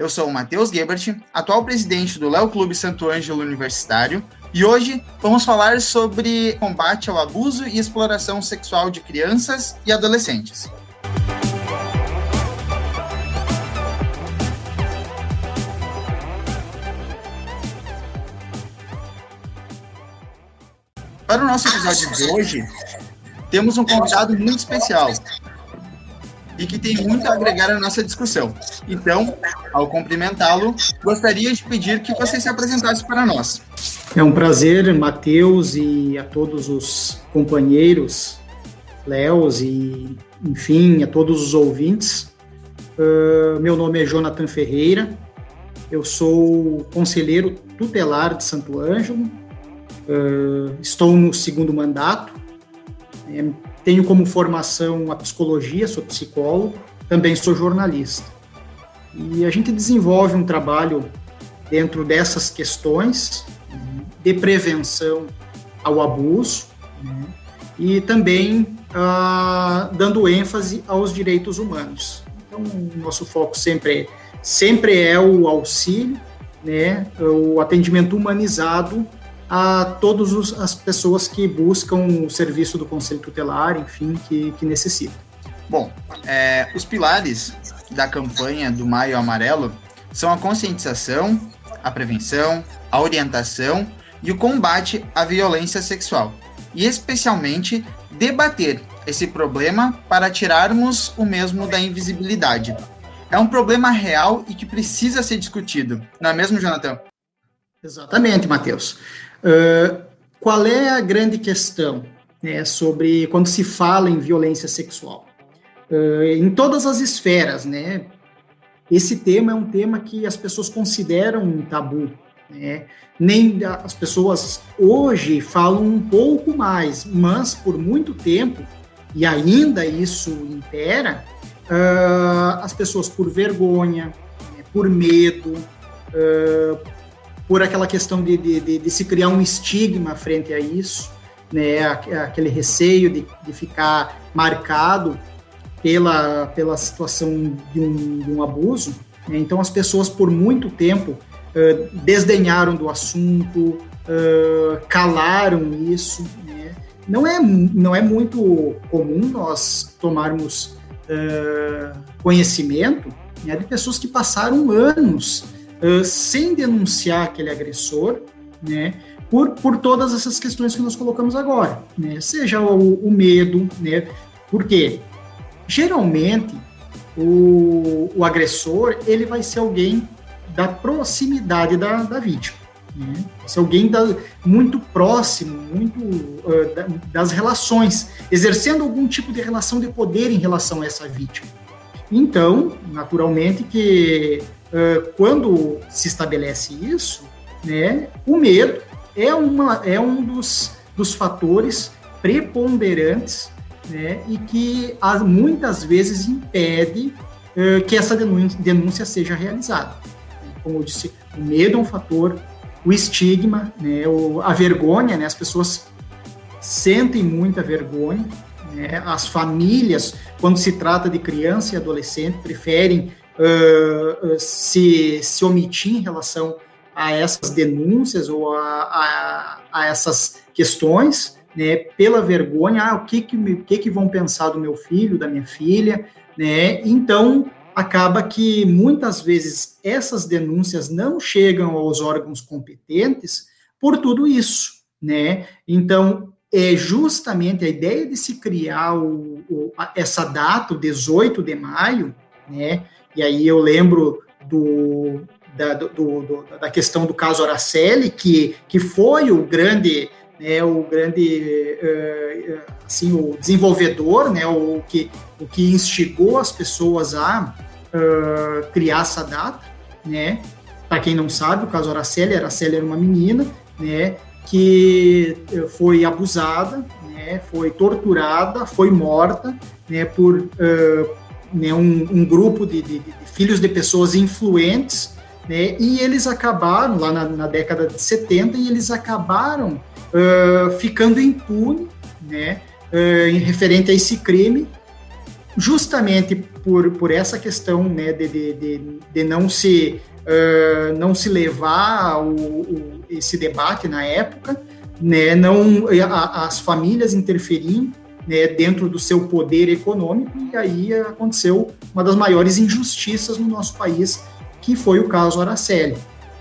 Eu sou o Matheus Gebert, atual presidente do Léo Clube Santo Ângelo Universitário, e hoje vamos falar sobre combate ao abuso e exploração sexual de crianças e adolescentes. Para o nosso episódio de hoje, temos um convidado muito especial, e que tem muito a agregar à nossa discussão. Então, ao cumprimentá-lo, gostaria de pedir que você se apresentasse para nós. É um prazer, Matheus, e a todos os companheiros, Léos e, enfim, a todos os ouvintes. Uh, meu nome é Jonathan Ferreira, eu sou conselheiro tutelar de Santo Ângelo, uh, estou no segundo mandato, é, tenho como formação a psicologia, sou psicólogo, também sou jornalista. E a gente desenvolve um trabalho dentro dessas questões de prevenção ao abuso né, e também ah, dando ênfase aos direitos humanos. Então, o nosso foco sempre, sempre é o auxílio, né, o atendimento humanizado a todas as pessoas que buscam o serviço do Conselho Tutelar, enfim, que, que necessitam. Bom, é, os pilares da campanha do Maio Amarelo são a conscientização, a prevenção, a orientação e o combate à violência sexual. E especialmente debater esse problema para tirarmos o mesmo da invisibilidade. É um problema real e que precisa ser discutido, não é mesmo, Jonathan? Exatamente, Matheus. Uh, qual é a grande questão né, sobre quando se fala em violência sexual? Uh, em todas as esferas, né? Esse tema é um tema que as pessoas consideram um tabu, né? Nem as pessoas hoje falam um pouco mais, mas por muito tempo e ainda isso impera, uh, as pessoas por vergonha, né, por medo, uh, por aquela questão de, de, de, de, se criar um estigma frente a isso, né, aquele receio de, de ficar marcado pela, pela situação de um, de um abuso. Né, então, as pessoas, por muito tempo, uh, desdenharam do assunto, uh, calaram isso. Né. Não, é, não é muito comum nós tomarmos uh, conhecimento né, de pessoas que passaram anos uh, sem denunciar aquele agressor, né? Por, por todas essas questões que nós colocamos agora, né? Seja o, o medo, né? Porque geralmente o, o agressor ele vai ser alguém da proximidade da, da vítima. Né? Se alguém da, muito próximo, muito uh, da, das relações, exercendo algum tipo de relação de poder em relação a essa vítima. Então, naturalmente que uh, quando se estabelece isso, né, o medo é, uma, é um dos, dos fatores preponderantes né, e que muitas vezes impede uh, que essa denúncia, denúncia, seja realizada. Como eu disse, o medo é um fator, o estigma, né, o, a vergonha, né, as pessoas sentem muita vergonha, né, as famílias, quando se trata de criança e adolescente, preferem uh, se, se omitir em relação a essas denúncias ou a, a, a essas questões, né, pela vergonha, ah, o que que, o que que vão pensar do meu filho, da minha filha, né, então acaba que muitas vezes essas denúncias não chegam aos órgãos competentes por tudo isso, né, então é justamente a ideia de se criar o, o, essa data, o 18 de maio, né, e aí eu lembro do, da, do, do, da questão do caso Araceli, que, que foi o grande, né, o grande, uh, assim, o desenvolvedor, né, o que, o que instigou as pessoas a uh, criar essa data, né, para quem não sabe, o caso Araceli, Araceli era uma menina, né, que foi abusada, né, foi torturada, foi morta, né, por uh, né, um, um grupo de, de, de, filhos de pessoas influentes, né, e eles acabaram, lá na, na década de 70, e eles acabaram uh, ficando impunes, né, uh, referente a esse crime, justamente por, por essa questão né, de, de, de, de não, se, uh, não se levar o, o, esse debate na época, né, não, a, as famílias interferindo né, dentro do seu poder econômico, e aí aconteceu uma das maiores injustiças no nosso país, que foi o caso Araceli.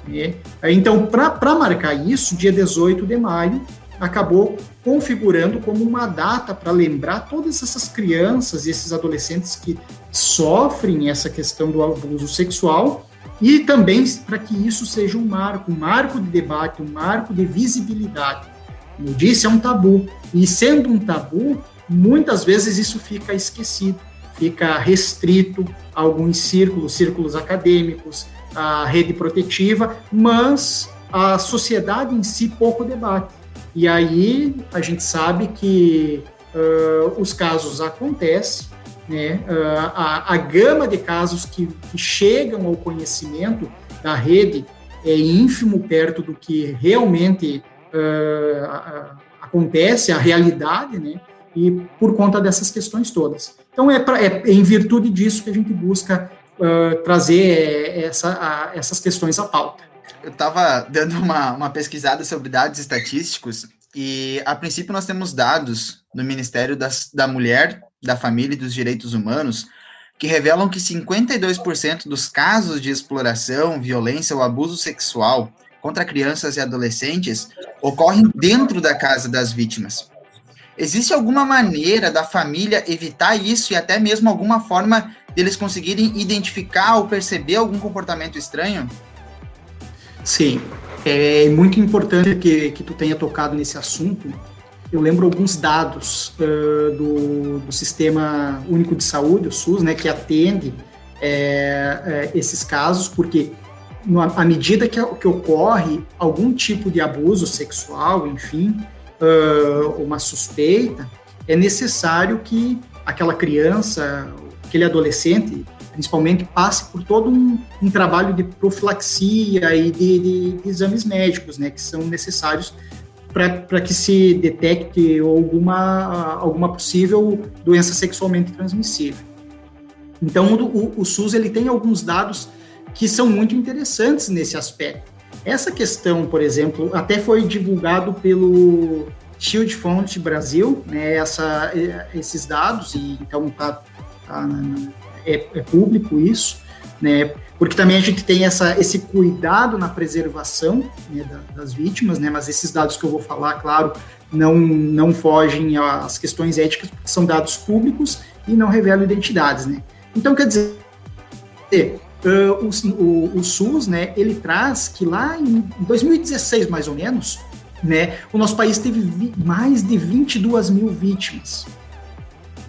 Né? Então, para marcar isso, dia 18 de maio, acabou configurando como uma data para lembrar todas essas crianças e esses adolescentes que sofrem essa questão do abuso sexual e também para que isso seja um marco, um marco de debate, um marco de visibilidade. Como eu disse, é um tabu. E sendo um tabu, muitas vezes isso fica esquecido, fica restrito a alguns círculos, círculos acadêmicos, a rede protetiva, mas a sociedade em si pouco debate. E aí a gente sabe que uh, os casos acontecem, né? Uh, a, a, gama de casos que, que, chegam ao conhecimento da rede é ínfimo perto do que realmente uh, acontece, a realidade, né? E por conta dessas questões todas. Então é, pra, é em virtude disso que a gente busca trazer essa, essas questões à pauta eu estava dando uma, uma pesquisada sobre dados estatísticos e, a princípio, nós temos dados do Ministério das, da Mulher, da Família e dos Direitos Humanos que revelam que 52% dos casos de exploração, violência ou abuso sexual contra crianças e adolescentes ocorrem dentro da casa das vítimas. Existe alguma maneira da família evitar isso e até mesmo alguma forma deles conseguirem identificar ou perceber algum comportamento estranho? Sim, é muito importante que, que tu tenha tocado nesse assunto. Eu lembro alguns dados uh, do, do Sistema Único de Saúde, o SUS, né, que atende é, é, esses casos, porque à medida que, que, ocorre algum tipo de abuso sexual, enfim, uh, uma suspeita, é necessário que aquela criança, aquele adolescente, principalmente, passe por todo um, um trabalho de profilaxia e de, de, de, exames médicos, né, que são necessários para que se detecte alguma, alguma possível doença sexualmente transmissível. Então, o, o SUS ele tem alguns dados que são muito interessantes nesse aspecto. Essa questão, por exemplo, até foi divulgado pelo Shield Fund Brasil, né, essa, esses dados, e então tá na, é, é público isso, né? Porque também a gente tem essa, esse cuidado na preservação né, das vítimas, né? Mas esses dados que eu vou falar, claro, não, não fogem às questões éticas, porque são dados públicos e não revelam identidades, né? Então, quer dizer, uh, o, o, o, SUS, né, ele traz que lá em 2016, mais ou menos, né, o nosso país teve mais de 22 mil vítimas.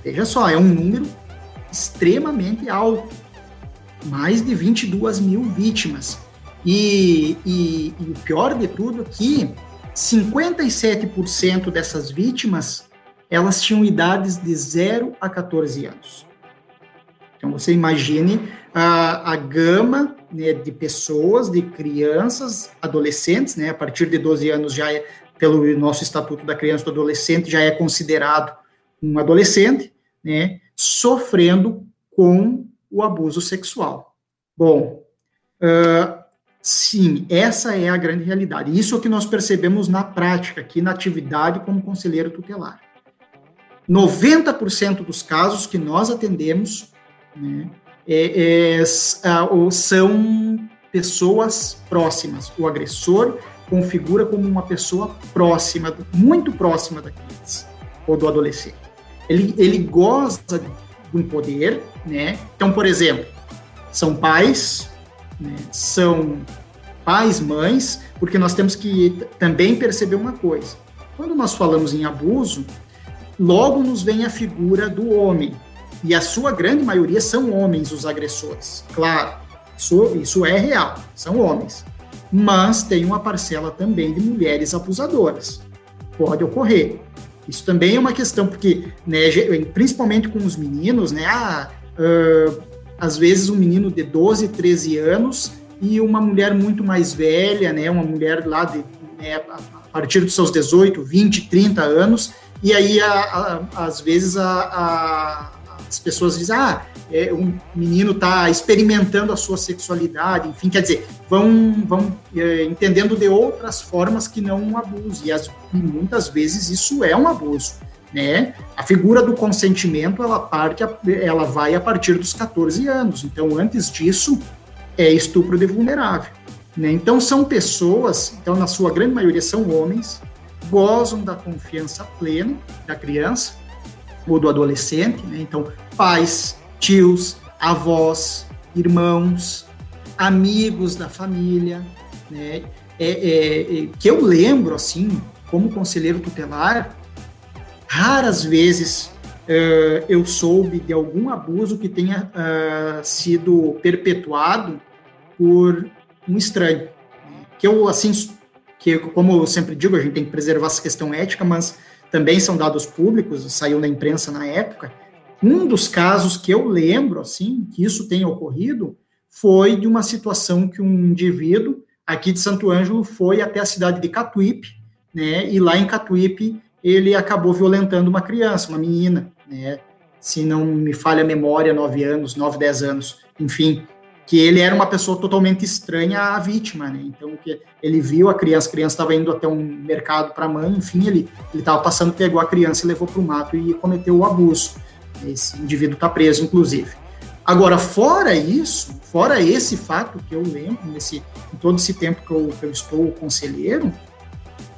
Veja só, é um número extremamente alto, mais de 22 mil vítimas. E, e, e o pior de tudo é que 57% dessas vítimas elas tinham idades de 0 a 14 anos. Então você imagine a, a gama né, de pessoas, de crianças, adolescentes, né, a partir de 12 anos já é, pelo nosso Estatuto da Criança e do Adolescente, já é considerado um adolescente, né, sofrendo com o abuso sexual. Bom, uh, sim, essa é a grande realidade. Isso é o que nós percebemos na prática, aqui na atividade como conselheiro tutelar. 90% dos casos que nós atendemos né, é, é, são pessoas próximas. O agressor configura como uma pessoa próxima, muito próxima da criança ou do adolescente ele, ele goza do poder, né? Então, por exemplo, são pais, né? são pais, mães, porque nós temos que também perceber uma coisa. Quando nós falamos em abuso, logo nos vem a figura do homem, e a sua grande maioria são homens os agressores. Claro, isso, isso é real, são homens. Mas tem uma parcela também de mulheres abusadoras. Pode ocorrer. Isso também é uma questão, porque, né, principalmente com os meninos, né, ah, uh, às vezes um menino de 12, 13 anos e uma mulher muito mais velha, né, uma mulher lá de, né, a partir dos seus 18, 20, 30 anos, e aí, a, a, às vezes, a, as pessoas dizem, ah, é, um menino está experimentando a sua sexualidade, enfim, quer dizer, vão, vão é, entendendo de outras formas que não um abuso, e, as, e muitas vezes isso é um abuso. Né? A figura do consentimento ela parte, ela vai a partir dos 14 anos. Então, antes disso, é estupro de vulnerável. Né? Então, são pessoas, então, na sua grande maioria, são homens, gozam da confiança plena da criança ou do adolescente. Né? Então, pais, tios, avós, irmãos, amigos da família. Né? É, é, é, que eu lembro, assim, como conselheiro tutelar, raras vezes uh, eu soube de algum abuso que tenha uh, sido perpetuado por um estranho. Que eu, assim, que como eu sempre digo, a gente tem que preservar essa questão ética, mas também são dados públicos, saiu na imprensa na época. Um dos casos que eu lembro, assim, que isso tenha ocorrido, foi de uma situação que um indivíduo aqui de Santo Ângelo foi até a cidade de Catuípe, né, e lá em Catuípe ele acabou violentando uma criança, uma menina, né, se não me falha a memória, 9 anos, 9, 10 anos, enfim, que ele era uma pessoa totalmente estranha à vítima, né? Então, que ele viu a criança, a criança estava indo até um mercado para a mãe, enfim, ele estava passando, pegou a criança e levou para o mato e cometeu o abuso. Esse indivíduo está preso, inclusive. Agora, fora isso, fora esse fato que eu lembro, nesse, em todo esse tempo que eu, que eu estou conselheiro,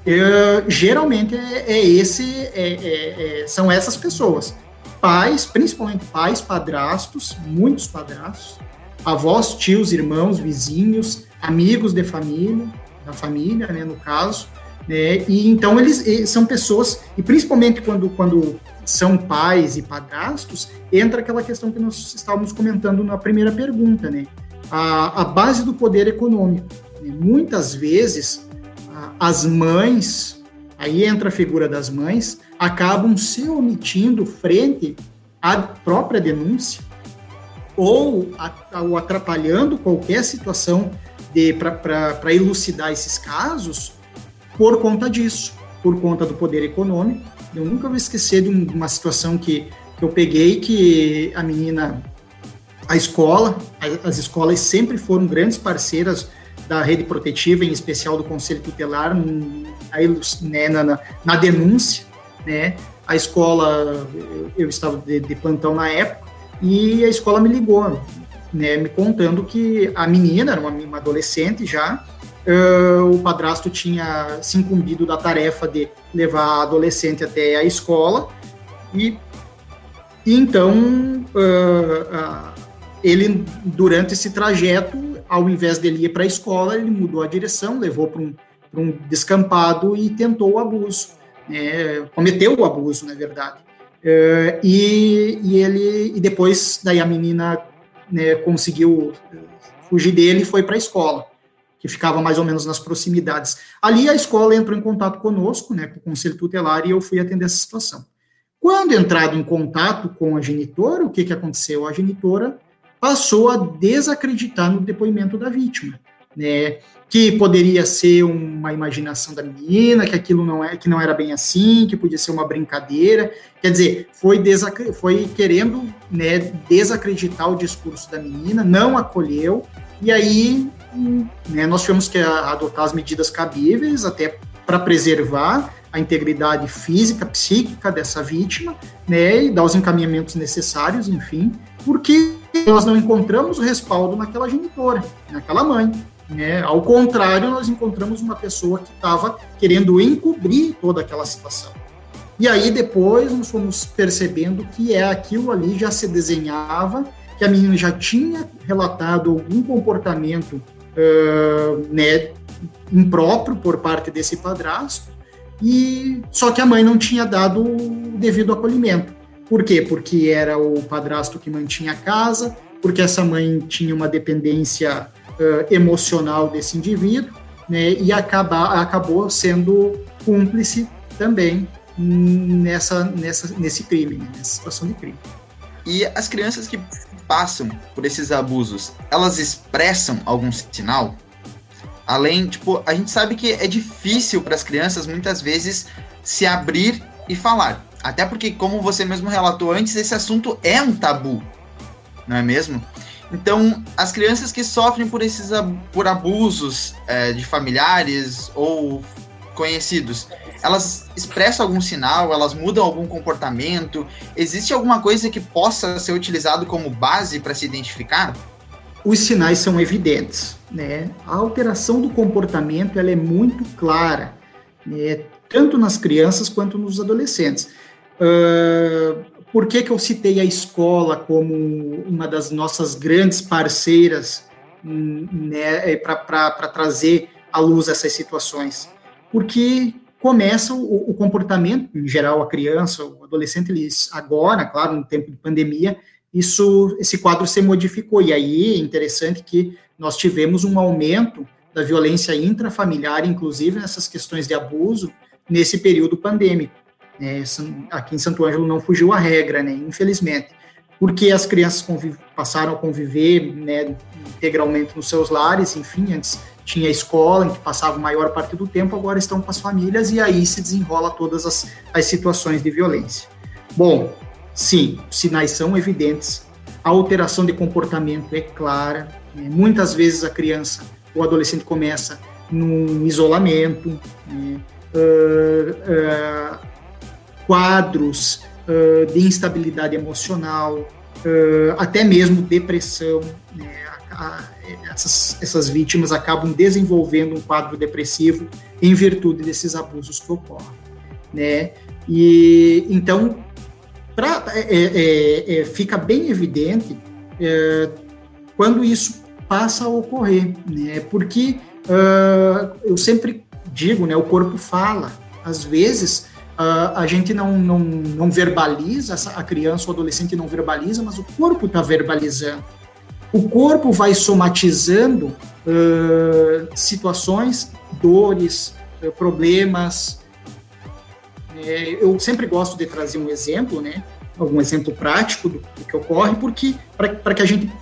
é, geralmente é, é esse, é, é, é, são essas pessoas. Pais, principalmente pais, padrastos, muitos padrastos, avós, tios, irmãos, vizinhos, amigos de família, da família, né, no caso, né, e então eles são pessoas, e principalmente quando, quando são pais e padrastos, entra aquela questão que nós estávamos comentando na primeira pergunta, né, a, a base do poder econômico. Né, muitas vezes, a, as mães, aí entra a figura das mães, acabam se omitindo frente à própria denúncia, ou, ou atrapalhando qualquer situação para elucidar esses casos por conta disso, por conta do poder econômico. Eu nunca vou esquecer de uma situação que, que eu peguei que a menina, a escola, as escolas sempre foram grandes parceiras da rede protetiva, em especial do Conselho Tutelar, né, na, na, na denúncia, né? A escola, eu estava de, de plantão na época, e a escola me ligou, né, me contando que a menina, era uma, uma adolescente já, uh, o padrasto tinha se incumbido da tarefa de levar a adolescente até a escola, e, e então uh, uh, ele, durante esse trajeto, ao invés dele ir para a escola, ele mudou a direção, levou para um, um descampado e tentou o abuso, né, cometeu o abuso, na verdade. Uh, e, e, ele e depois daí a menina né, conseguiu eh, fugir dele e foi para a escola que ficava mais ou menos nas proximidades. Ali a escola entrou em contato conosco, né, com o conselho tutelar e eu fui atender essa situação. Quando entrado em contato com a genitora, o que que aconteceu? A genitora passou a desacreditar no depoimento da vítima, né? que poderia ser uma imaginação da menina, que aquilo não é, que não era bem assim, que podia ser uma brincadeira. Quer dizer, foi, foi querendo né, desacreditar o discurso da menina, não acolheu, e aí né, nós tivemos que adotar as medidas cabíveis até para preservar a integridade física, psíquica dessa vítima, né, e dar os encaminhamentos necessários, enfim, porque nós não encontramos o respaldo naquela genitora, naquela mãe. Né? Ao contrário, nós encontramos uma pessoa que estava querendo encobrir toda aquela situação. E aí depois nós fomos percebendo que é aquilo ali já se desenhava, que a menina já tinha relatado algum comportamento uh, né, impróprio por parte desse padrasto, e só que a mãe não tinha dado o devido acolhimento. Por quê? Porque era o padrasto que mantinha a casa, porque essa mãe tinha uma dependência emocional desse indivíduo, né, e acaba, acabou sendo cúmplice também nessa, nessa, nesse crime, né, nessa situação de crime. E as crianças que passam por esses abusos, elas expressam algum sinal? Além, tipo, a gente sabe que é difícil para as crianças muitas vezes se abrir e falar. Até porque, como você mesmo relatou antes, esse assunto é um tabu, não é mesmo? Então, as crianças que sofrem por esses por abusos é, de familiares ou conhecidos, elas expressam algum sinal, elas mudam algum comportamento? Existe alguma coisa que possa ser utilizado como base para se identificar? Os sinais são evidentes, né? A alteração do comportamento ela é muito clara, né? tanto nas crianças quanto nos adolescentes. Uh, por que, que eu citei a escola como uma das nossas grandes parceiras né, para trazer à luz essas situações? Porque começa o, o, comportamento, em geral, a criança, o adolescente, eles agora, claro, no tempo de pandemia, isso, esse quadro se modificou. E aí é interessante que nós tivemos um aumento da violência intrafamiliar, inclusive nessas questões de abuso, nesse período pandêmico. É, aqui em Santo Ângelo não fugiu a regra, né, infelizmente, porque as crianças passaram a conviver né, integralmente nos seus lares, enfim, antes tinha escola em que passava a maior parte do tempo, agora estão com as famílias e aí se desenrola todas as, as situações de violência. Bom, sim, os sinais são evidentes, a alteração de comportamento é clara, né, muitas vezes a criança ou adolescente começa num isolamento, né, uh, uh, quadros uh, de instabilidade emocional, uh, até mesmo depressão. Né? A, a, essas, essas vítimas acabam desenvolvendo um quadro depressivo em virtude desses abusos que ocorrem. Né? E então pra, é, é, é, fica bem evidente é, quando isso passa a ocorrer, né? Porque uh, eu sempre digo, né? O corpo fala. Às vezes Uh, a gente não, não, não verbaliza, a criança ou adolescente não verbaliza, mas o corpo está verbalizando. O corpo vai somatizando uh, situações, dores, uh, problemas. É, eu sempre gosto de trazer um exemplo, né? Algum exemplo prático do, do que ocorre, porque para que a gente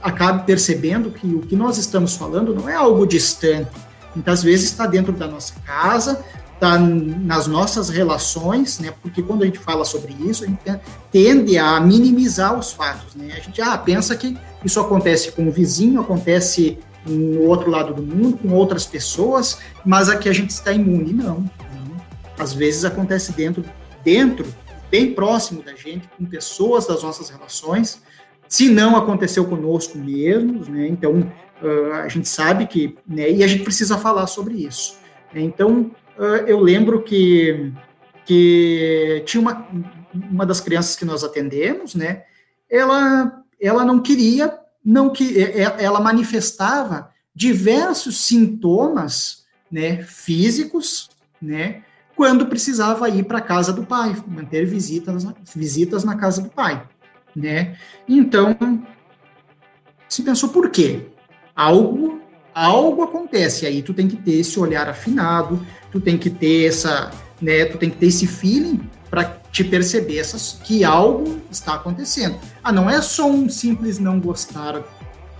acabe percebendo que o que nós estamos falando não é algo distante. Muitas vezes está dentro da nossa casa, está nas nossas relações, né? Porque quando a gente fala sobre isso, a gente tende a minimizar os fatos, né? A gente ah, pensa que isso acontece com o vizinho, acontece no outro lado do mundo, com outras pessoas, mas aqui a gente está imune. Não. não. Às vezes acontece dentro, dentro, bem próximo da gente, com pessoas das nossas relações. Se não aconteceu conosco mesmo, né? Então uh, a gente sabe que, né? E a gente precisa falar sobre isso. Então eu lembro que, que tinha uma, uma das crianças que nós atendemos, né? Ela, ela não queria, não que ela manifestava diversos sintomas, né, físicos, né, quando precisava ir para a casa do pai, manter visitas, visitas na casa do pai, né? Então, se pensou por quê? Algo algo acontece aí, tu tem que ter esse olhar afinado, tu tem que ter essa, né, tu tem que ter esse feeling para te perceber essas, que algo está acontecendo. Ah, não é só um simples não gostar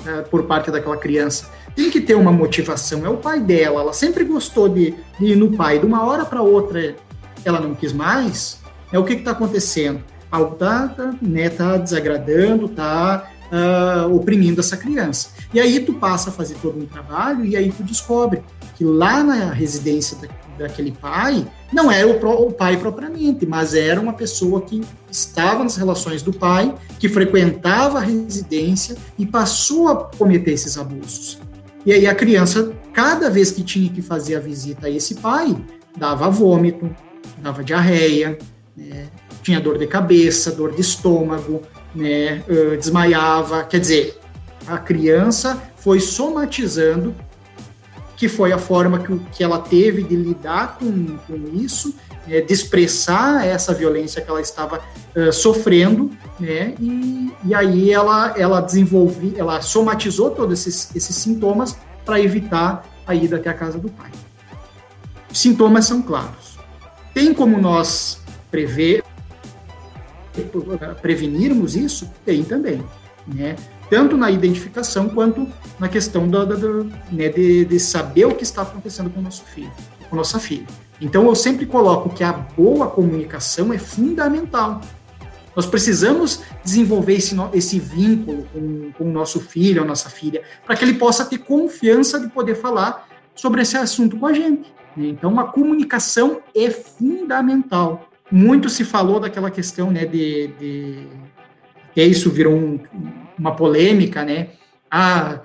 é, por parte daquela criança. Tem que ter uma motivação. É o pai dela, ela sempre gostou de, de ir no pai. De uma hora para outra, ela não quis mais. É o que está acontecendo? Algo está tá, né, tá desagradando, está uh, oprimindo essa criança. E aí tu passa a fazer todo um trabalho e aí tu descobre que lá na residência da, daquele pai, não era o, o, pai propriamente, mas era uma pessoa que estava nas relações do pai, que frequentava a residência e passou a cometer esses abusos. E aí a criança, cada vez que tinha que fazer a visita a esse pai, dava vômito, dava diarreia, né, tinha dor de cabeça, dor de estômago, né, desmaiava. Quer dizer, a criança foi somatizando que foi a forma que, que ela teve de lidar com, com isso, né, de expressar essa violência que ela estava uh, sofrendo, né, e, e aí ela, ela desenvolveu, ela somatizou todos esses, esses sintomas para evitar a ida até a casa do pai. Os sintomas são claros. Tem como nós prever, prevenirmos isso? Tem também, né? Tanto na identificação quanto na questão da, da, da né, de, de, saber o que está acontecendo com o nosso filho, com nossa filha. Então, eu sempre coloco que a boa comunicação é fundamental. Nós precisamos desenvolver esse, esse vínculo com, com o nosso filho, a nossa filha, para que ele possa ter confiança de poder falar sobre esse assunto com a gente. Então, a comunicação é fundamental. Muito se falou daquela questão, né, de, de que isso virou um, uma polêmica, né, a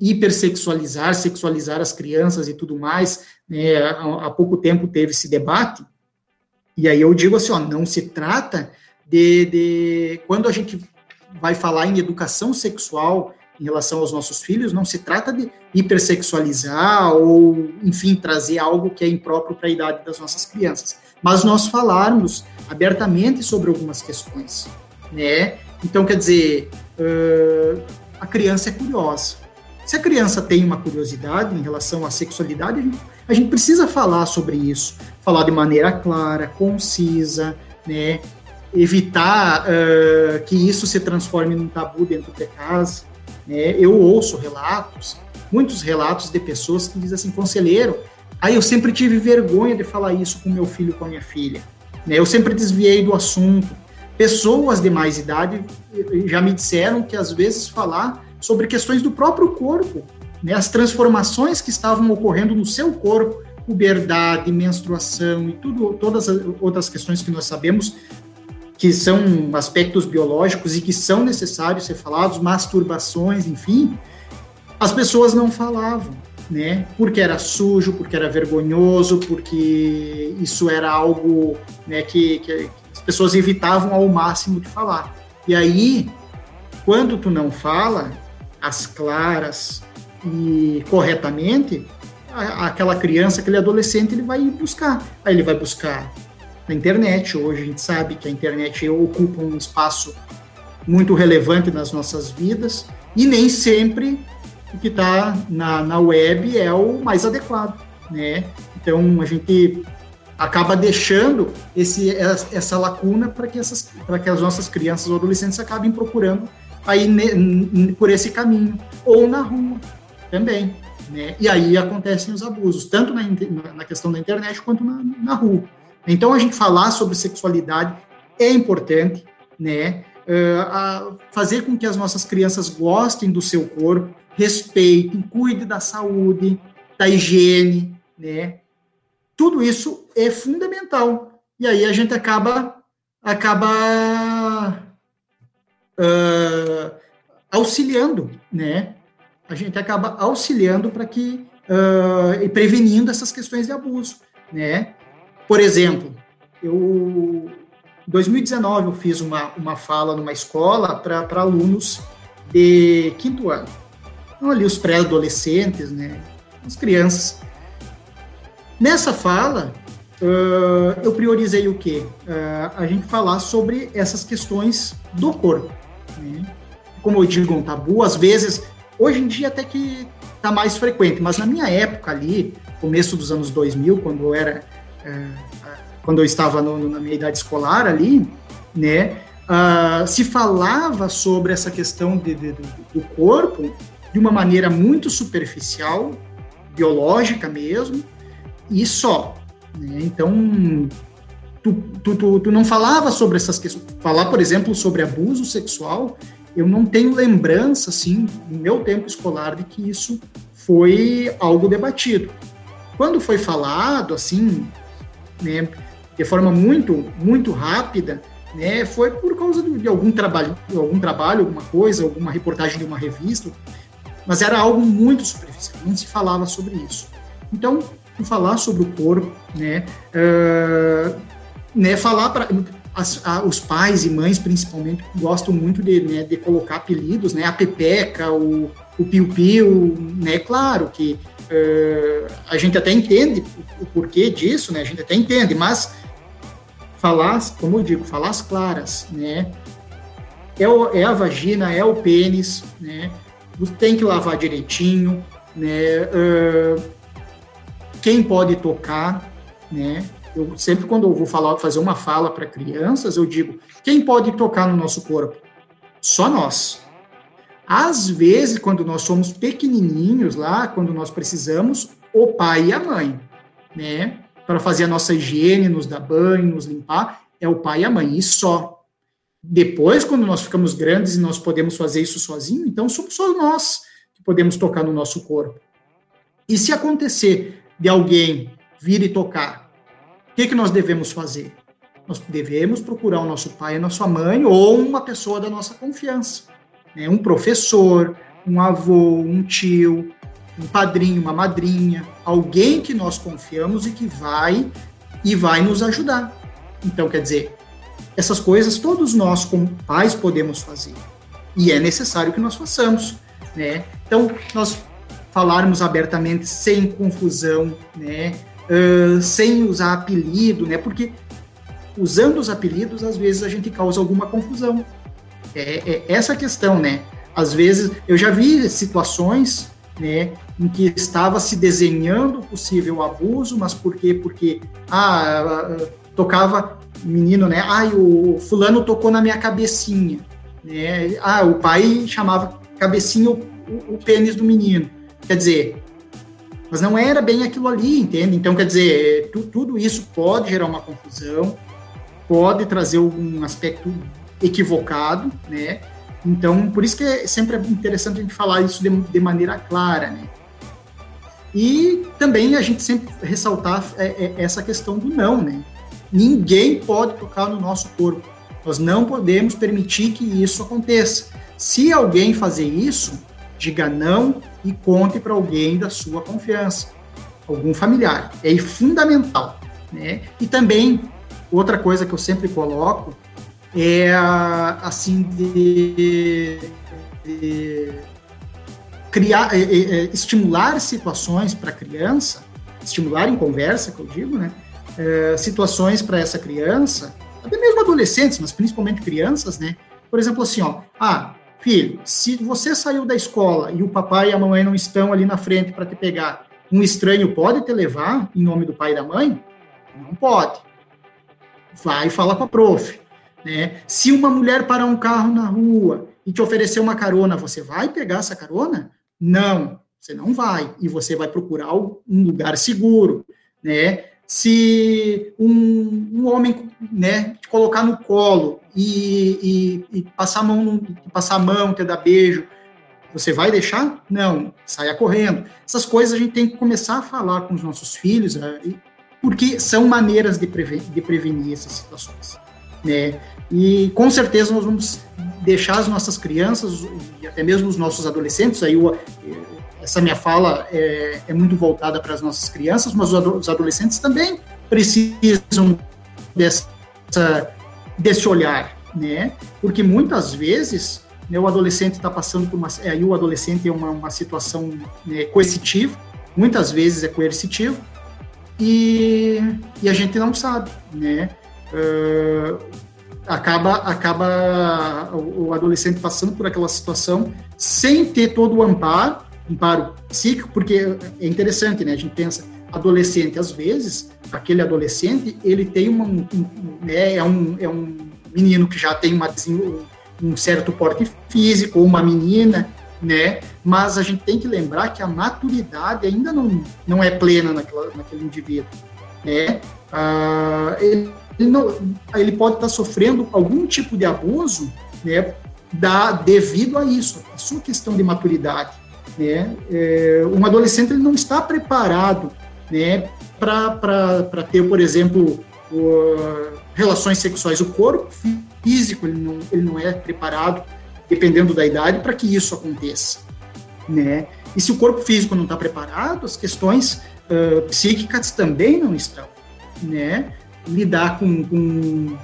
hipersexualizar, sexualizar as crianças e tudo mais, né, há, pouco tempo teve esse debate, e aí eu digo assim, ó, não se trata de, de quando a gente vai falar em educação sexual em relação aos nossos filhos, não se trata de hipersexualizar ou, enfim, trazer algo que é impróprio para a idade das nossas crianças, mas nós falarmos abertamente sobre algumas questões, né? Então, quer dizer, uh, a criança é curiosa. Se a criança tem uma curiosidade em relação à sexualidade, a gente, a gente precisa falar sobre isso, falar de maneira clara, concisa, né? evitar uh, que isso se transforme num tabu dentro de casa. Né? Eu ouço relatos, muitos relatos de pessoas que dizem assim, conselheiro, aí eu sempre tive vergonha de falar isso com meu filho, com a minha filha. Né? Eu sempre desviei do assunto. Pessoas de mais idade eh, já me disseram que às vezes falar sobre questões do próprio corpo, né? as transformações que estavam ocorrendo no seu corpo, puberdade, menstruação e tudo, todas as outras questões que nós sabemos que são aspectos biológicos e que são necessários ser falados, masturbações, enfim, as pessoas não falavam, né? Porque era sujo, porque era vergonhoso, porque isso era algo né, que, que pessoas evitavam ao máximo de falar. E aí, quando tu não fala, as claras e corretamente, aquela criança, aquele adolescente, ele vai buscar. Aí ele vai buscar na internet. Hoje a gente sabe que a internet ocupa um espaço muito relevante nas nossas vidas e nem sempre o que está na, na web é o mais adequado, né? Então a gente acaba deixando esse, essa lacuna para que, essas, que as nossas crianças ou adolescentes acabem procurando aí ne, por esse caminho ou na rua também, né? E aí acontecem os abusos, tanto na, na questão da internet quanto na, na rua. Então, a gente falar sobre sexualidade é importante, né? Uh, fazer com que as nossas crianças gostem do seu corpo, respeitem, cuidem da saúde, da higiene, né? Tudo isso é fundamental. E aí a gente acaba acaba uh, auxiliando, né? A gente acaba auxiliando para que uh, e prevenindo essas questões de abuso, né? Por exemplo, eu em 2019 eu fiz uma, uma fala numa escola para alunos de quinto ano. Então, ali os pré-adolescentes, né, as crianças. Nessa fala, uh, eu priorizei o quê? Uh, a gente falar sobre essas questões do corpo. Né? Como eu digo, um tabu, às vezes, hoje em dia até que está mais frequente, mas na minha época ali, começo dos anos 2000, quando eu era é, quando eu estava no, na minha idade escolar ali, né, uh, se falava sobre essa questão de, de, do corpo de uma maneira muito superficial, biológica mesmo, e só. Né? Então, tu, tu, tu, tu, não falava sobre essas questões. Falar, por exemplo, sobre abuso sexual, eu não tenho lembrança, assim, no meu tempo escolar, de que isso foi algo debatido. Quando foi falado, assim, né, de forma muito, muito rápida, né, foi por causa de, algum trabalho, de algum trabalho, alguma coisa, alguma reportagem de uma revista, mas era algo muito superficial, não se falava sobre isso. Então, falar sobre o corpo, né, uh, né falar para os pais e mães, principalmente, gostam muito de, né, de colocar apelidos, né, a pepeca, o, o piu-piu, né, claro que uh, a gente até entende o porquê disso, né? A gente até entende, mas falar, como eu digo, falar as claras, né? É, o, é a vagina, é o pênis, né? Tem que lavar direitinho, né? Uh, quem pode tocar, né? Eu sempre quando eu vou falar, fazer uma fala para crianças, eu digo: quem pode tocar no nosso corpo? Só nós. Às vezes, quando nós somos pequenininhos lá, quando nós precisamos, o pai e a mãe, né? para fazer a nossa higiene, nos dar banho, nos limpar, é o pai e a mãe, e só. Depois, quando nós ficamos grandes e nós podemos fazer isso sozinho, então somos só nós que podemos tocar no nosso corpo. E se acontecer de alguém vir e tocar, o que, que nós devemos fazer? Nós devemos procurar o nosso pai e a nossa mãe ou uma pessoa da nossa confiança. Né? Um professor, um avô, um tio, um padrinho, uma madrinha, alguém que nós confiamos e que vai e vai nos ajudar. Então, quer dizer, essas coisas todos nós, como pais, podemos fazer. E é necessário que nós façamos. Né? Então, nós falarmos abertamente, sem confusão, né? Uh, sem usar apelido, né? Porque usando os apelidos, às vezes a gente causa alguma confusão. É, é essa questão, né? Às vezes, eu já vi situações, né, em que estava se desenhando possível abuso, mas por quê? Porque, ah, tocava menino, né? Ah, o fulano tocou na minha cabecinha, né? Ah, o pai chamava cabecinha o, o, o pênis do menino. Quer dizer, mas não era bem aquilo ali, entende? Então, quer dizer, tu, tudo isso pode gerar uma confusão, pode trazer algum aspecto equivocado, né? Então, por isso que é sempre interessante a gente falar isso de, de maneira clara, né? E também a gente sempre ressaltar é, é, essa questão do não, né? Ninguém pode tocar no nosso corpo. Nós não podemos permitir que isso aconteça. Se alguém fazer isso, diga não e conte para alguém da sua confiança, algum familiar. É fundamental, né? E também outra coisa que eu sempre coloco é assim de, de criar, é, é, é estimular situações para a criança, estimular em conversa, que eu digo, né? É, situações para essa criança, até mesmo adolescentes, mas principalmente crianças, né? Por exemplo, assim, ó, ah, filho, se você saiu da escola e o papai e a mamãe não estão ali na frente para te pegar, um estranho pode te levar em nome do pai e da mãe? Não pode. Vai falar com a prof. Né? Se uma mulher parar um carro na rua e te oferecer uma carona, você vai pegar essa carona? Não, você não vai. E você vai procurar um lugar seguro. Né? Se um, um homem né, te colocar no colo e, e, e passar a mão, passar a mão, te dar beijo, você vai deixar? Não, saia correndo. Essas coisas a gente tem que começar a falar com os nossos filhos, né, porque são maneiras de, prevenir, de prevenir essas situações. Né? E com certeza nós vamos deixar as nossas crianças e até mesmo os nossos adolescentes, aí o, essa minha fala é, é, muito voltada para as nossas crianças, mas os adolescentes também precisam dessa desse olhar, né? Porque muitas vezes né, o adolescente está passando por uma, é, aí o adolescente é uma, uma situação né, coercitiva, muitas vezes é coercitivo e, e a gente não sabe, né? Uh, acaba acaba o, o adolescente passando por aquela situação sem ter todo o amparo, amparo psíquico, porque é interessante, né? A gente pensa adolescente, às vezes, aquele adolescente, ele tem uma, um, né, é, um, é um menino que já tem uma, um certo porte físico, ou uma menina, né? Mas a gente tem que lembrar que a maturidade ainda não, não é plena naquela, naquele indivíduo, né? Ah, ele, ele, não, ele pode estar sofrendo algum tipo de abuso, né? Da, devido a isso, a sua questão de maturidade, né? É, um adolescente ele não está preparado né, para ter, por exemplo, o, relações sexuais. O corpo físico ele não, ele não é preparado, dependendo da idade, para que isso aconteça. Né? E se o corpo físico não está preparado, as questões uh, psíquicas também não estão. Né? Lidar com, com,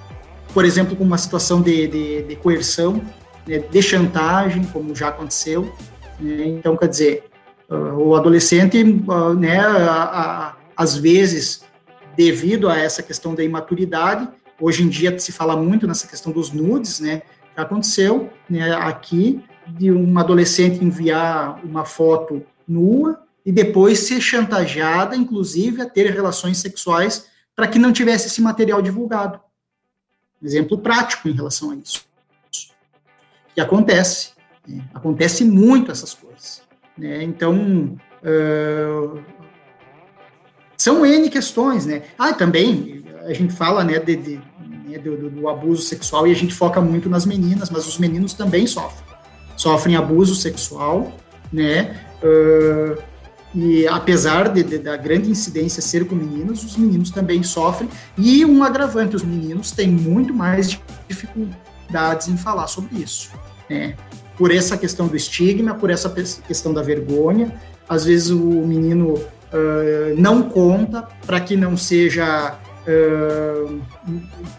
por exemplo, com uma situação de, de, de coerção, né, de chantagem, como já aconteceu. Então, quer dizer, Uh, o adolescente, uh, né, às vezes, devido a essa questão da imaturidade, hoje em dia se fala muito nessa questão dos nudes, né, que aconteceu né, aqui de um adolescente enviar uma foto nua e depois ser chantageada, inclusive, a ter relações sexuais para que não tivesse esse material divulgado. Exemplo prático em relação a isso. E acontece. Né? Acontece muito essas coisas. Né? Então, uh, são N questões, né? Ah, também, a gente fala, né, de, de né, do, do, abuso sexual e a gente foca muito nas meninas, mas os meninos também sofrem. Sofrem abuso sexual, né? Uh, e apesar de, de, da grande incidência ser com meninos, os meninos também sofrem. E um agravante, os meninos têm muito mais dificuldades em falar sobre isso. Né? Por essa questão do estigma, por essa questão da vergonha. Às vezes o menino uh, não conta para que não seja uh,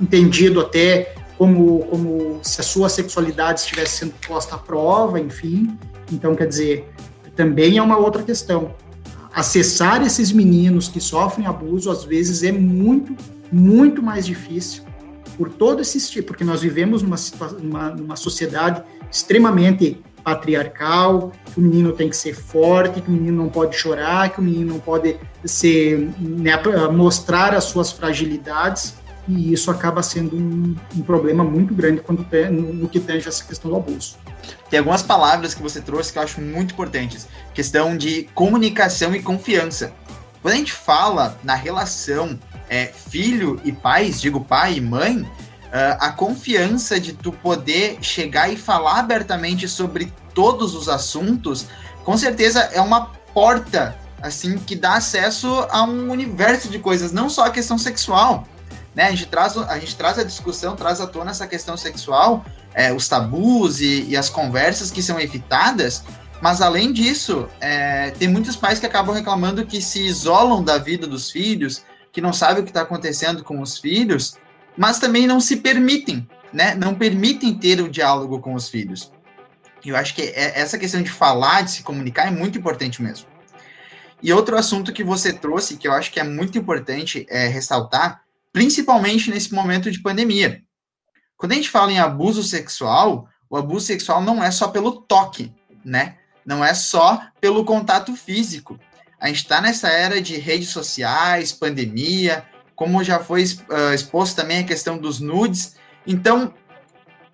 entendido até como, como se a sua sexualidade estivesse sendo posta à prova, enfim. Então, quer dizer, também é uma outra questão. Acessar esses meninos que sofrem abuso, às vezes, é muito, muito mais difícil por todo esse porque nós vivemos numa, numa, numa sociedade extremamente patriarcal, que o menino tem que ser forte, que o menino não pode chorar, que o menino não pode ser, né, mostrar as suas fragilidades, e isso acaba sendo um, um problema muito grande quando tem, no, no que tange essa questão do abuso tem algumas palavras que você trouxe que eu acho muito importantes. Questão de comunicação e confiança. Quando a gente fala na relação é, filho e pais, digo pai e mãe, uh, a confiança de tu poder chegar e falar abertamente sobre todos os assuntos, com certeza é uma porta assim que dá acesso a um universo de coisas, não só a questão sexual. Né? A, gente traz, a gente traz a discussão, traz à tona essa questão sexual, é, os tabus e, e, as conversas que são evitadas, mas além disso, é, tem muitos pais que acabam reclamando que se isolam da vida dos filhos, que não sabem o que está acontecendo com os filhos, mas também não se permitem, né? Não permitem ter o diálogo com os filhos. Eu acho que é, essa questão de falar, de se comunicar, é muito importante mesmo. E outro assunto que você trouxe, que eu acho que é muito importante é, ressaltar, principalmente nesse momento de pandemia, quando a gente fala em abuso sexual, o abuso sexual não é só pelo toque, né? Não é só pelo contato físico. A gente está nessa era de redes sociais, pandemia, como já foi uh, exposto também a questão dos nudes. Então,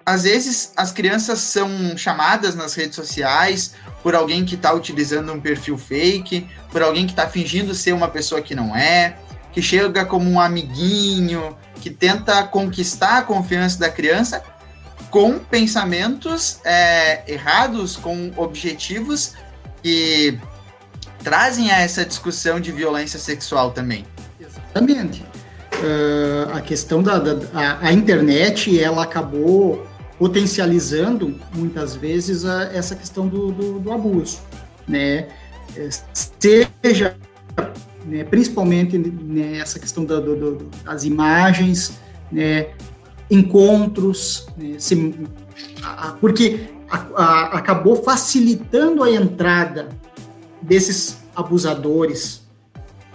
às vezes as crianças são chamadas nas redes sociais por alguém que está utilizando um perfil fake, por alguém que está fingindo ser uma pessoa que não é, que chega como um amiguinho, que tenta conquistar a confiança da criança com pensamentos é, errados, com objetivos que trazem a essa discussão de violência sexual também. Exatamente. Uh, a questão da, da a, a, internet, ela acabou potencializando muitas vezes a, essa questão do, do, do abuso, né? Seja né, principalmente nessa questão da, do, das imagens, né, encontros, né, se, a, porque acabou facilitando a entrada desses abusadores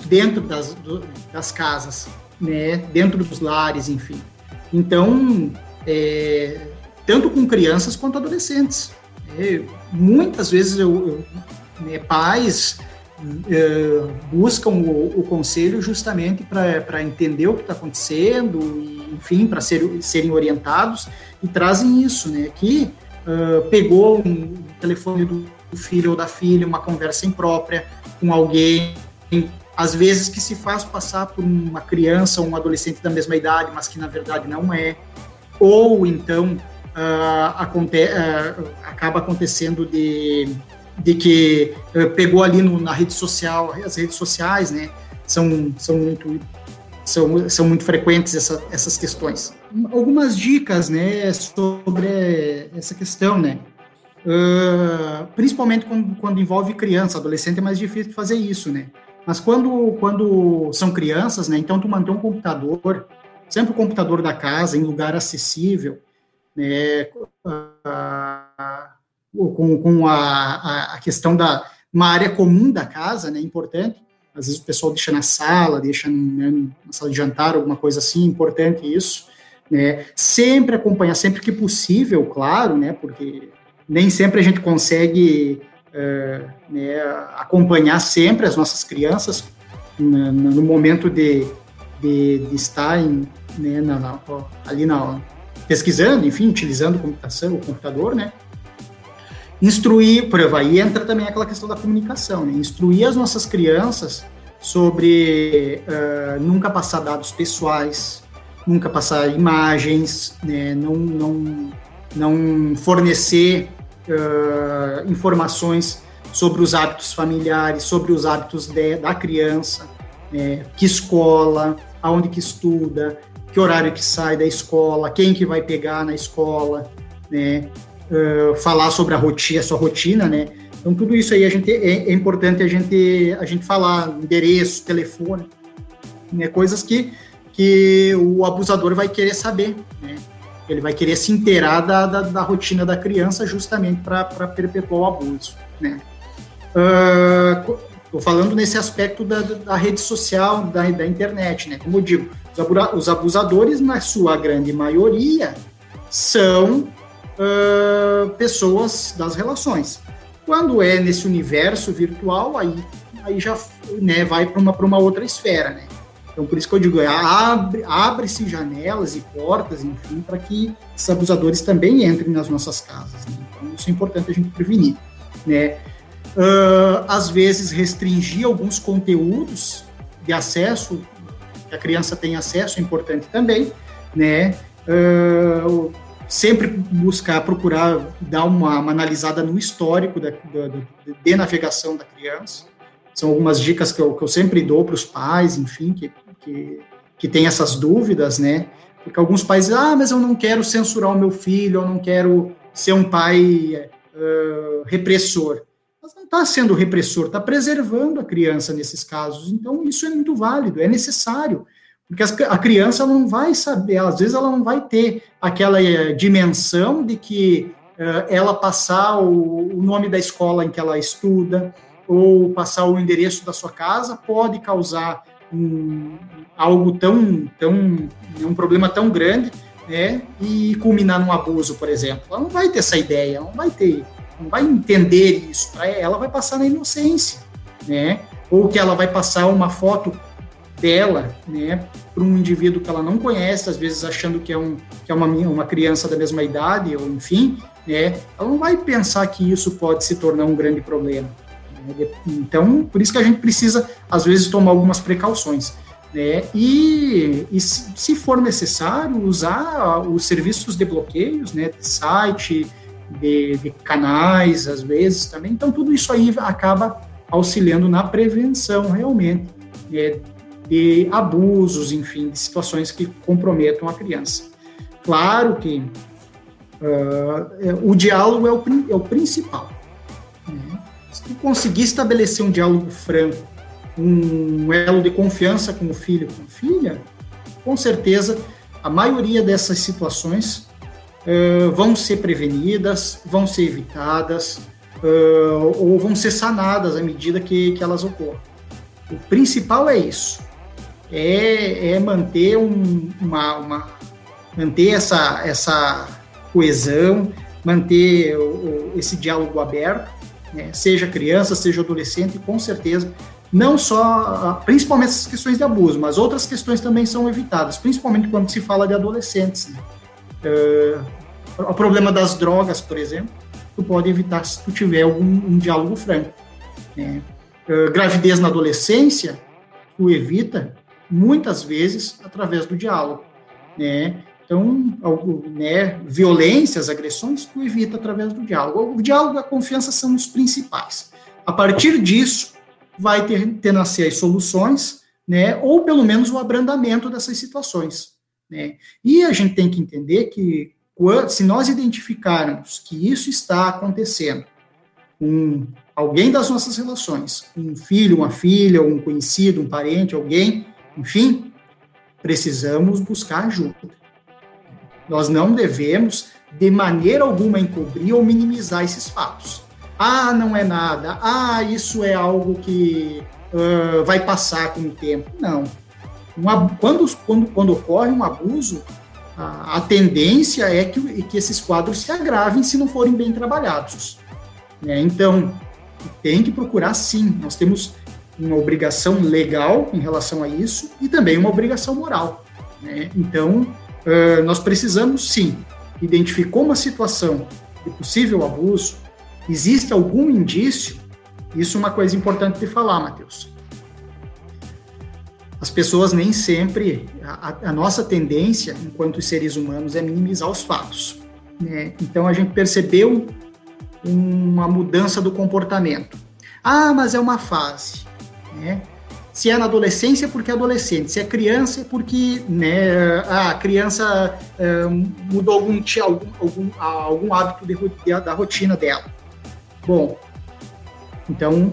dentro das, do, das casas, né, dentro dos lares, enfim. Então, é, tanto com crianças quanto adolescentes. É, muitas vezes eu, eu né, pais uh, buscam o, o, conselho justamente para entender o que está acontecendo, e, enfim, para ser, serem orientados, e trazem isso, né? Que uh, pegou um telefone do filho ou da filha, uma conversa imprópria com alguém, às vezes que se faz passar por uma criança ou um adolescente da mesma idade, mas que na verdade não é, ou então uh, aconte uh, acaba acontecendo de de que uh, pegou ali no, na rede social, as redes sociais, né, são, são muito são, são muito frequentes essa, essas questões. Algumas dicas, né, sobre essa questão, né, uh, principalmente quando, quando envolve criança, adolescente é mais difícil fazer isso, né, mas quando, quando são crianças, né, então tu manter um computador, sempre o computador da casa em lugar acessível, né, uh, com, com a, a questão da uma área comum da casa, né, importante. Às vezes o pessoal deixa na sala, deixa né, na sala de jantar, alguma coisa assim, importante isso. Né. Sempre acompanhar, sempre que possível, claro, né, porque nem sempre a gente consegue uh, né, acompanhar sempre as nossas crianças na, no momento de, de, de estar em, né, na, na, ali na, pesquisando, enfim, utilizando computação, o computador, né? Instruir, por aí entra também aquela questão da comunicação, né? Instruir as nossas crianças sobre uh, nunca passar dados pessoais, nunca passar imagens, né, não, não, não fornecer uh, informações sobre os hábitos familiares, sobre os hábitos de, da criança, né, que escola, aonde que estuda, que horário que sai da escola, quem que vai pegar na escola, né, uh, falar sobre a rotina, a sua rotina, né, então, tudo isso aí a gente, é, é importante a gente, a gente falar, endereço, telefone, né, coisas que, que o abusador vai querer saber, né? Ele vai querer se inteirar da, da, da rotina da criança justamente para perpetuar o abuso, né? Estou uh, falando nesse aspecto da, da rede social, da, da internet, né? Como eu digo, os abusadores, na sua grande maioria, são uh, pessoas das relações. Quando é nesse universo virtual, aí, aí já né, vai para uma, uma outra esfera, né? Então, por isso que eu digo, é, abre, abre-se janelas e portas, enfim, para que esses abusadores também entrem nas nossas casas. Né? Então, isso é importante a gente prevenir, né? Uh, às vezes, restringir alguns conteúdos de acesso, que a criança tem acesso, é importante também, né? Uh, sempre buscar, procurar dar uma, uma analisada no histórico da, da, da, de navegação da criança. São algumas dicas que eu, que eu sempre dou para os pais, enfim, que, que, que tem essas dúvidas, né? Porque alguns pais, ah, mas eu não quero censurar o meu filho, eu não quero ser um pai uh, repressor. Mas não está sendo repressor, está preservando a criança nesses casos. Então, isso é muito válido, é necessário. Porque a criança não vai saber, às vezes ela não vai ter aquela eh, dimensão de que uh, ela passar o, o, nome da escola em que ela estuda ou passar o endereço da sua casa pode causar um, algo tão, tão, um problema tão grande, né, e culminar num abuso, por exemplo. Ela não vai ter essa ideia, ela não vai ter, não vai entender isso. Ela vai passar na inocência, né? Ou que ela vai passar uma foto dela, né, para um indivíduo que ela não conhece, às vezes achando que é, um, que é uma, uma criança da mesma idade, ou enfim, né, ela não vai pensar que isso pode se tornar um grande problema. Né? Então, por isso que a gente precisa, às vezes, tomar algumas precauções. Né? E, e se, se, for necessário, usar os serviços de bloqueios, né, de site, de, de canais, às vezes também. Então, tudo isso aí acaba auxiliando na prevenção, realmente, é, de abusos, enfim, de situações que comprometam a criança. Claro que uh, o diálogo é o, é o principal. Se tu conseguir estabelecer um diálogo franco, um elo de confiança com o filho, com a filha, com certeza a maioria dessas situações uh, vão ser prevenidas, vão ser evitadas uh, ou vão ser sanadas à medida que, que elas ocorram. O principal é isso é, é manter um, uma, uma, manter essa, essa coesão, manter o, o, esse diálogo aberto, né? seja criança, seja adolescente, com certeza. Não só, principalmente essas questões de abuso, mas outras questões também são evitadas, principalmente quando se fala de adolescentes. Né? Uh, o problema das drogas, por exemplo, tu pode evitar se tu tiver algum um diálogo franco. Né? Uh, gravidez na adolescência, tu evita muitas vezes através do diálogo, né? Então, né, violências, agressões, tu evita através do diálogo. O diálogo e a confiança são os principais. A partir disso, vai ter, ter nascer as soluções, né, ou pelo menos o abrandamento dessas situações. Né? E a gente tem que entender que se nós identificarmos que isso está acontecendo com alguém das nossas relações, um filho, uma filha, um conhecido, um parente, alguém, enfim, precisamos buscar ajuda. Nós não devemos, de maneira alguma, encobrir ou minimizar esses fatos. Ah, não é nada. Ah, isso é algo que uh, vai passar com o tempo. Não. Um, quando, quando, quando ocorre um abuso, a, a tendência é que, que esses quadros se agravem se não forem bem trabalhados. Né? Então, tem que procurar sim. Nós temos uma obrigação legal em relação a isso e também uma obrigação moral. Né? Então, uh, nós precisamos sim, identificou uma situação de possível abuso, existe algum indício, isso é uma coisa importante de falar, Matheus. as pessoas nem sempre, a, a, nossa tendência, enquanto seres humanos, é minimizar os fatos. Né? Então a gente percebeu uma mudança do comportamento. Ah, mas é uma fase. Né? Se é na adolescência, é porque é adolescente. Se é criança, é porque né, a criança é, mudou algum, algum, algum, algum hábito de, de, da rotina dela. Bom, então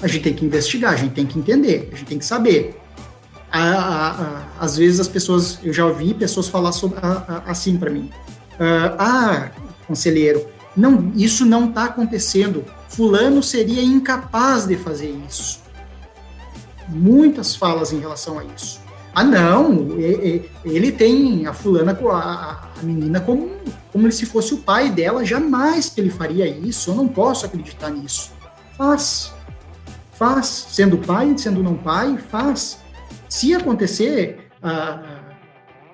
a gente tem que investigar, a gente tem que entender, a gente tem que saber. às vezes as pessoas, eu já ouvi pessoas falar sobre, assim para mim: ah, ah, conselheiro, não, isso não está acontecendo. Fulano seria incapaz de fazer isso. Muitas falas em relação a isso. Ah, não, ele tem a fulana, a, menina, como, como se fosse o pai dela, jamais que ele faria isso, eu não posso acreditar nisso. Faz, faz, sendo pai, sendo não pai, faz. Se acontecer, ah,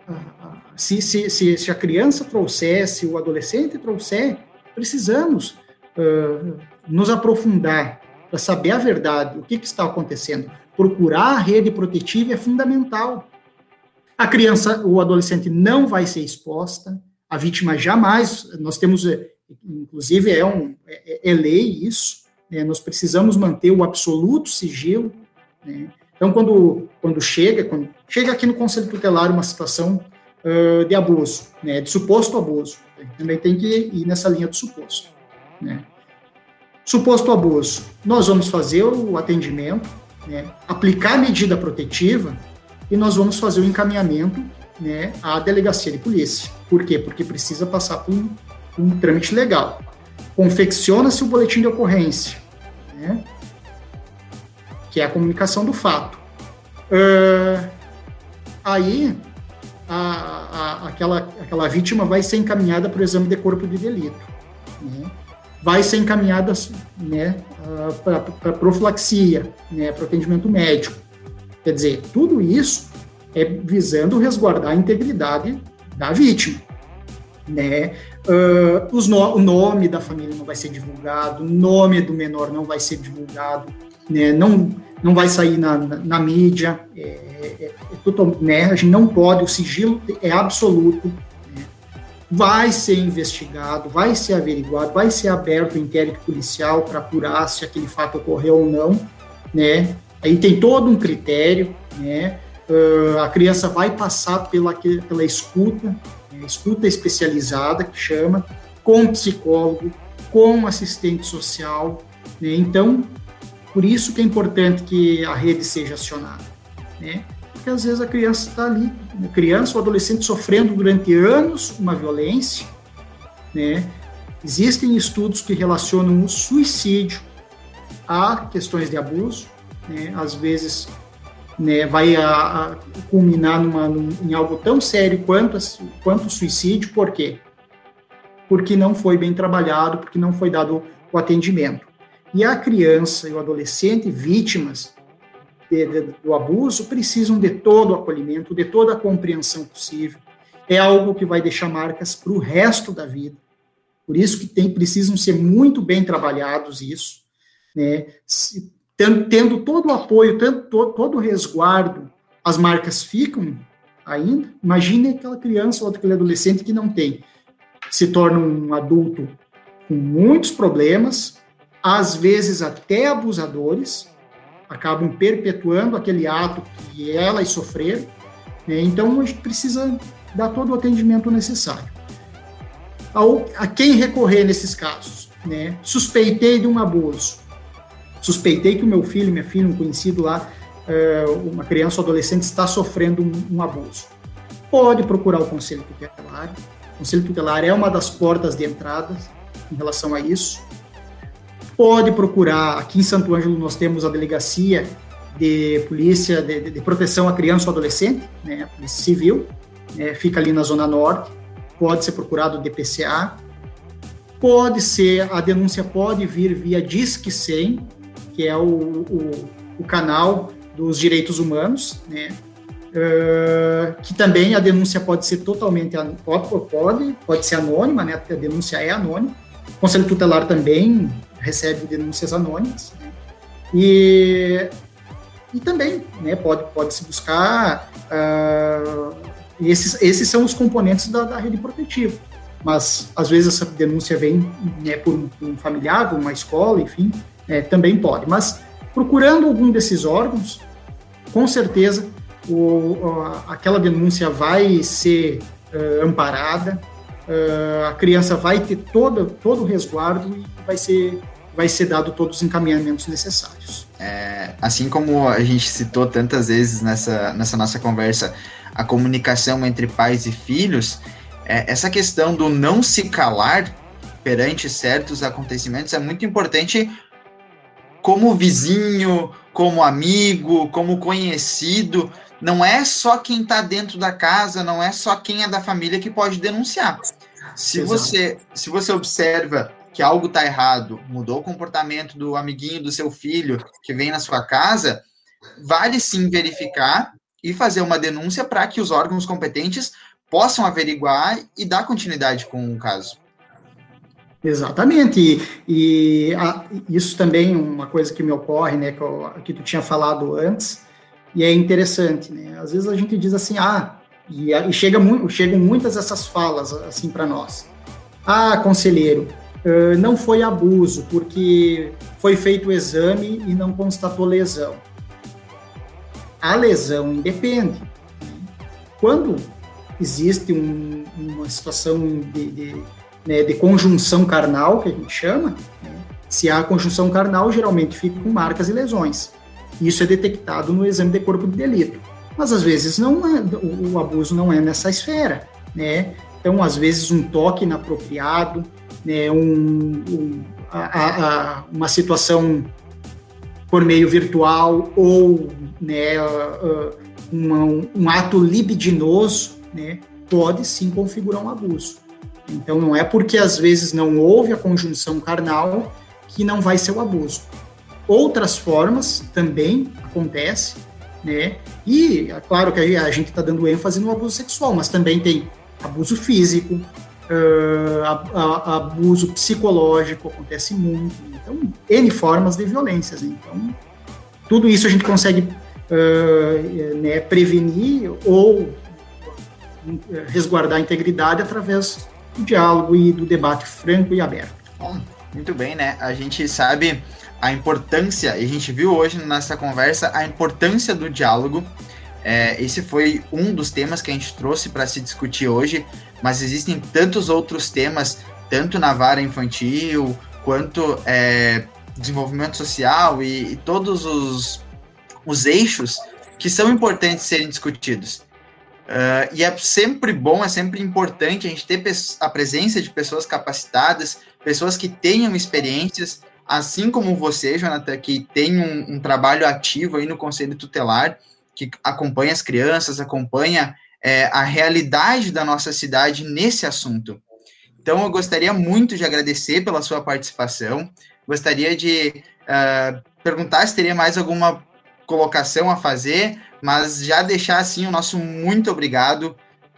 ah, ah, se, se, se, se a criança trouxer, se o adolescente trouxer, precisamos uh, nos aprofundar para saber a verdade, o que, que está acontecendo. Procurar a rede protetiva é fundamental. A criança, o adolescente não vai ser exposta, a vítima jamais, nós temos, eh, inclusive é, um, é, é lei isso, né, nós precisamos manter o absoluto sigilo. Né, então, quando, quando chega, quando chega aqui no Conselho Tutelar uma situação uh, de abuso, né, de suposto abuso, também tem que ir nessa linha do suposto. Né? Suposto abuso, nós vamos fazer o atendimento, né, aplicar a medida protetiva e nós vamos fazer o encaminhamento né, à delegacia de polícia. Por quê? Porque precisa passar por um, um trâmite legal. Confecciona-se o boletim de ocorrência, né, que é a comunicação do fato. Uh, aí a, a, aquela, aquela vítima vai ser encaminhada para o exame de corpo de delito. Né? Vai ser encaminhada né, para profilaxia, né, para atendimento médico. Quer dizer, tudo isso é visando resguardar a integridade da vítima. Né? Uh, os no, o nome da família não vai ser divulgado, o nome do menor não vai ser divulgado, né? não, não vai sair na, na, na mídia, é, é, é, né? a gente não pode, o sigilo é absoluto? Vai ser investigado, vai ser averiguado, vai ser aberto o inquérito policial para apurar se aquele fato ocorreu ou não, né? Aí tem todo um critério, né? Uh, a criança vai passar pela, pela escuta, né? escuta especializada, que chama, com psicólogo, com assistente social, né? Então, por isso que é importante que a rede seja acionada, né? Porque às vezes a criança está ali, a criança ou adolescente sofrendo durante anos uma violência, né? Existem estudos que relacionam o suicídio a questões de abuso, né? Às vezes né, vai a, a culminar numa, num, em algo tão sério quanto, quanto o suicídio, por quê? Porque não foi bem trabalhado, porque não foi dado o atendimento. E a criança e o adolescente vítimas do abuso precisam de todo o acolhimento, de toda a compreensão possível. É algo que vai deixar marcas para o resto da vida. Por isso que tem, precisam ser muito bem trabalhados isso, né? Se, tendo, tendo, todo o apoio, tendo, todo, todo o resguardo, as marcas ficam ainda. Imagine aquela criança ou aquele adolescente que não tem. Se torna um adulto com muitos problemas, às vezes até abusadores, acabam perpetuando aquele ato que elas sofreram. Né? Então, a gente precisa dar todo o atendimento necessário. Ao, a quem recorrer nesses casos? Né? Suspeitei de um abuso. Suspeitei que o meu filho, minha filha, um conhecido lá, eh, uma criança ou adolescente está sofrendo um, um abuso. Pode procurar o Conselho Tutelar. O Conselho Tutelar é uma das portas de entrada em relação a isso pode procurar. Aqui em Santo Ângelo nós temos a delegacia de polícia de, de proteção à criança ou adolescente, né, a polícia civil, né, fica ali na zona norte. Pode ser procurado o DPCA. Pode ser, a denúncia pode vir via Disque 100, que é o, o, o canal dos direitos humanos, né, Uh, que também a denúncia pode ser totalmente pode, pode, pode ser anônima, né? A denúncia é anônima. O Conselho Tutelar também recebe denúncias anônimas. Né? E e também né, pode, pode se buscar. Uh, esses, esses são os componentes da, da, rede protetiva. Mas, às vezes, essa denúncia vem né, por um familiar, por uma escola, enfim, é, também pode. Mas, procurando algum desses órgãos, com certeza o, aquela denúncia vai ser uh, amparada, uh, a criança vai ter todo, todo o resguardo vai ser, vai ser dado todos os encaminhamentos necessários. É, assim como a gente citou tantas vezes nessa, nessa nossa conversa, a comunicação entre pais e filhos, é, essa questão do não se calar perante certos acontecimentos é muito importante como vizinho, como amigo, como conhecido, não é só quem está dentro da casa, não é só quem é da família que pode denunciar. Se você, se você observa que algo está errado, mudou o comportamento do amiguinho do seu filho que vem na sua casa, vale sim verificar e fazer uma denúncia para que os órgãos competentes possam averiguar e dar continuidade com o caso. Exatamente, e, e a, isso também uma coisa que me ocorre, né, que, eu, que tu tinha falado antes, e é interessante, né, às vezes a gente diz assim, ah, e, e chega mu chegam muitas dessas falas assim para nós, ah, conselheiro, uh, não foi abuso, porque foi feito o exame e não constatou lesão. A lesão independe. Quando existe um, uma situação de, de né, de conjunção carnal, que a gente chama, né, se há conjunção carnal, geralmente fica com marcas e lesões. Isso é detectado no exame de corpo de delito. Mas às vezes não é, o, o abuso não é nessa esfera, né? Então, às vezes, um toque inapropriado, né, um, um a, a, uma situação por meio virtual ou né, um, um ato libidinoso, né, pode sim configurar um abuso. Então, não é porque às vezes não houve a conjunção carnal que não vai ser o abuso. Outras formas também acontece, né? E é claro que a gente está dando ênfase no abuso sexual, mas também tem abuso físico, uh, abuso psicológico acontece muito. Então, N formas de violências. Né? Então, tudo isso a gente consegue uh, né, prevenir ou resguardar a integridade através do diálogo e do debate franco e aberto. Bom, muito bem, né? A gente sabe a importância, e a gente viu hoje nessa conversa a importância do diálogo. É, esse foi um dos temas que a gente trouxe para se discutir hoje, mas existem tantos outros temas, tanto na vara infantil, quanto é, desenvolvimento social e, e todos os, os eixos que são importantes serem discutidos. Uh, e é sempre bom, é sempre importante a gente ter a presença de pessoas capacitadas, pessoas que tenham experiências, assim como você, Jonathan, que tem um, um trabalho ativo aí no Conselho Tutelar, que acompanha as crianças, acompanha é, a realidade da nossa cidade nesse assunto. Então, eu gostaria muito de agradecer pela sua participação, gostaria de uh, perguntar se teria mais alguma colocação a fazer, mas já deixar assim o nosso muito obrigado,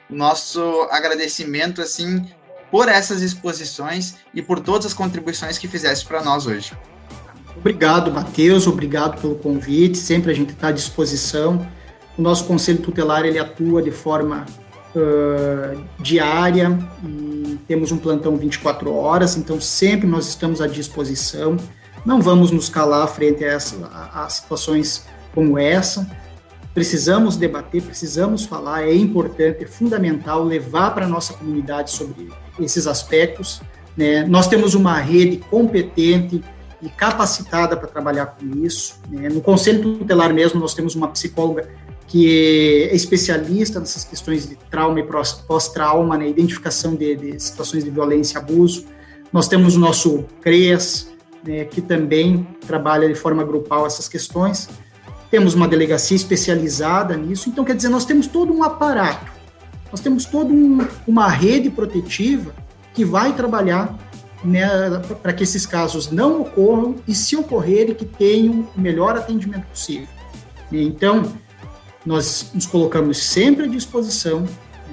nosso agradecimento assim por essas exposições e por todas as contribuições que fizesse para nós hoje. Obrigado, Matheus, obrigado pelo convite, sempre a gente está à disposição. O nosso Conselho Tutelar, ele atua de forma uh, diária e temos um plantão 24 horas, então sempre nós estamos à disposição. Não vamos nos calar frente a, essa, a, a situações como essa, precisamos debater, precisamos falar, é importante, é fundamental levar para a nossa comunidade sobre esses aspectos. Né? Nós temos uma rede competente e capacitada para trabalhar com isso. Né? No Conselho Tutelar mesmo, nós temos uma psicóloga que é especialista nessas questões de trauma e pós-trauma, né? identificação de, de, situações de violência e abuso. Nós temos o nosso CREAS, né? que também trabalha de forma grupal essas questões temos uma delegacia especializada nisso, então quer dizer, nós temos todo um aparato, nós temos toda um, uma rede protetiva que vai trabalhar né, para que esses casos não ocorram e, se ocorrerem, que tenham o melhor atendimento possível. Então, nós nos colocamos sempre à disposição,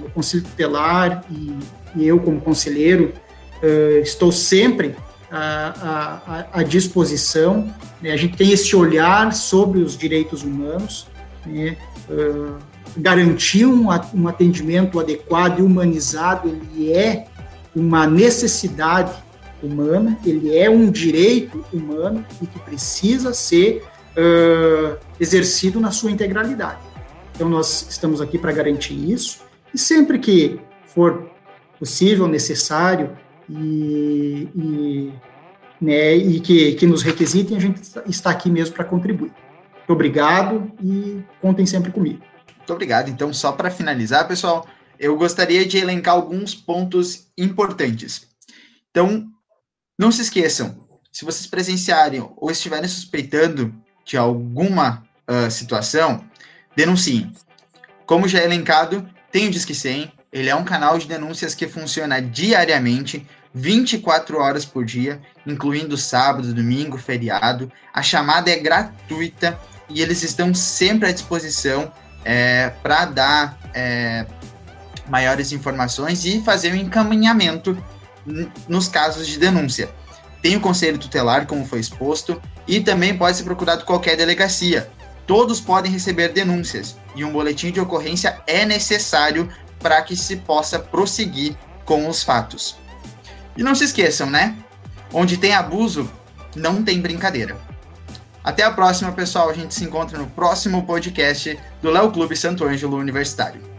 o Conselho Tutelar e, e eu, como conselheiro, uh, estou sempre à, à, à disposição. Né? A gente tem esse olhar sobre os direitos humanos, né? uh, garantir um, atendimento adequado e humanizado, ele é uma necessidade humana, ele é um direito humano e que precisa ser uh, exercido na sua integralidade. Então, nós estamos aqui para garantir isso, e sempre que for possível, necessário e, e, né, e que, que nos requisitem, a gente está aqui mesmo para contribuir. Muito obrigado e contem sempre comigo. Muito obrigado. Então, só para finalizar, pessoal, eu gostaria de elencar alguns pontos importantes. Então, não se esqueçam, se vocês presenciarem ou estiverem suspeitando de alguma uh, situação, denunciem. Como já é elencado, tem o Disque 100, ele é um canal de denúncias que funciona diariamente, 24 horas por dia, incluindo sábado, domingo, feriado. A chamada é gratuita e eles estão sempre à disposição é, para dar é, maiores informações e fazer o um encaminhamento nos casos de denúncia. Tem o conselho tutelar, como foi exposto, e também pode ser procurado qualquer delegacia. Todos podem receber denúncias e um boletim de ocorrência é necessário para que se possa prosseguir com os fatos. E não se esqueçam, né? Onde tem abuso, não tem brincadeira. Até a próxima, pessoal. A gente se encontra no próximo podcast do Léo Clube Santo Ângelo Universitário.